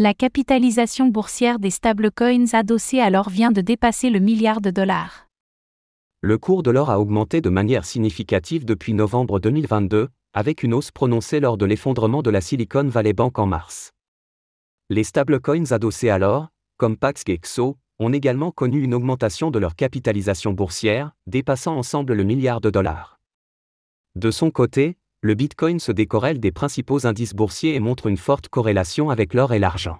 La capitalisation boursière des stablecoins adossés à l'or vient de dépasser le milliard de dollars. Le cours de l'or a augmenté de manière significative depuis novembre 2022, avec une hausse prononcée lors de l'effondrement de la Silicon Valley Bank en mars. Les stablecoins adossés à l'or, comme Pax et XO, ont également connu une augmentation de leur capitalisation boursière, dépassant ensemble le milliard de dollars. De son côté, le Bitcoin se décorrèle des principaux indices boursiers et montre une forte corrélation avec l'or et l'argent.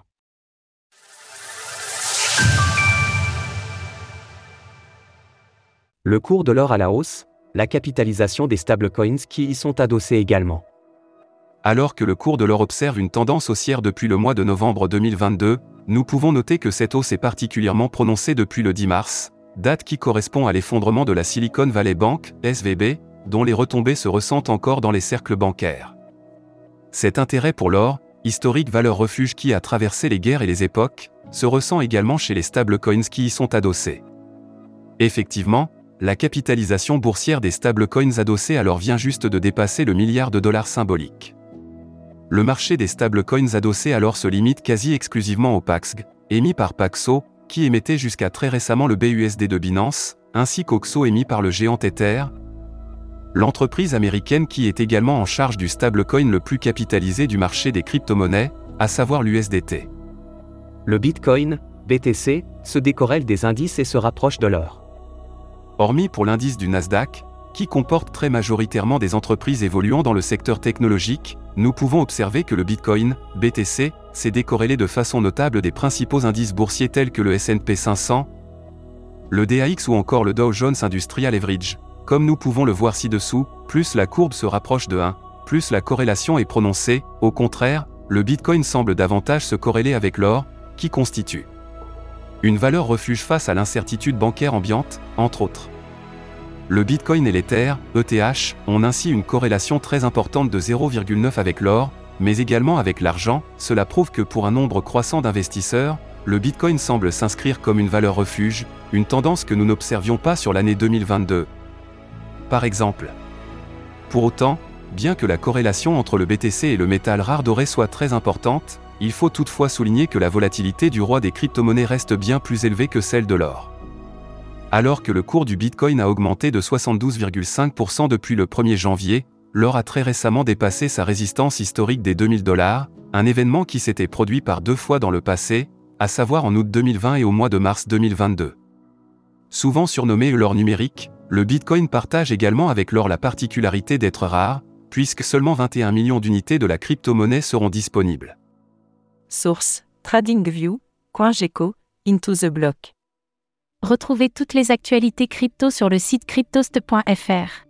Le cours de l'or à la hausse, la capitalisation des stablecoins qui y sont adossés également. Alors que le cours de l'or observe une tendance haussière depuis le mois de novembre 2022, nous pouvons noter que cette hausse est particulièrement prononcée depuis le 10 mars, date qui correspond à l'effondrement de la Silicon Valley Bank, SVB, dont les retombées se ressentent encore dans les cercles bancaires. Cet intérêt pour l'or, historique valeur refuge qui a traversé les guerres et les époques, se ressent également chez les stablecoins qui y sont adossés. Effectivement, la capitalisation boursière des stablecoins adossés alors vient juste de dépasser le milliard de dollars symbolique. Le marché des stablecoins adossés alors se limite quasi exclusivement au PAXG, émis par Paxo, qui émettait jusqu'à très récemment le BUSD de Binance, ainsi qu'Oxo émis par le géant Ether, l'entreprise américaine qui est également en charge du stablecoin le plus capitalisé du marché des crypto-monnaies, à savoir l'USDT. Le Bitcoin, BTC, se décorrèle des indices et se rapproche de l'or. Hormis pour l'indice du Nasdaq, qui comporte très majoritairement des entreprises évoluant dans le secteur technologique, nous pouvons observer que le Bitcoin, BTC, s'est décorrélé de façon notable des principaux indices boursiers tels que le S&P 500, le DAX ou encore le Dow Jones Industrial Average. Comme nous pouvons le voir ci-dessous, plus la courbe se rapproche de 1, plus la corrélation est prononcée, au contraire, le Bitcoin semble davantage se corréler avec l'or, qui constitue une valeur refuge face à l'incertitude bancaire ambiante, entre autres. Le Bitcoin et l'Ether, ETH, ont ainsi une corrélation très importante de 0,9 avec l'or, mais également avec l'argent, cela prouve que pour un nombre croissant d'investisseurs, le Bitcoin semble s'inscrire comme une valeur refuge, une tendance que nous n'observions pas sur l'année 2022, par exemple. Pour autant, bien que la corrélation entre le BTC et le métal rare doré soit très importante, il faut toutefois souligner que la volatilité du roi des crypto-monnaies reste bien plus élevée que celle de l'or. Alors que le cours du Bitcoin a augmenté de 72,5% depuis le 1er janvier, l'or a très récemment dépassé sa résistance historique des 2000 dollars, un événement qui s'était produit par deux fois dans le passé, à savoir en août 2020 et au mois de mars 2022. Souvent surnommé l'or numérique, le Bitcoin partage également avec l'or la particularité d'être rare, puisque seulement 21 millions d'unités de la crypto-monnaie seront disponibles. Source TradingView, CoinGecko, Into the Block. Retrouvez toutes les actualités crypto sur le site cryptost.fr.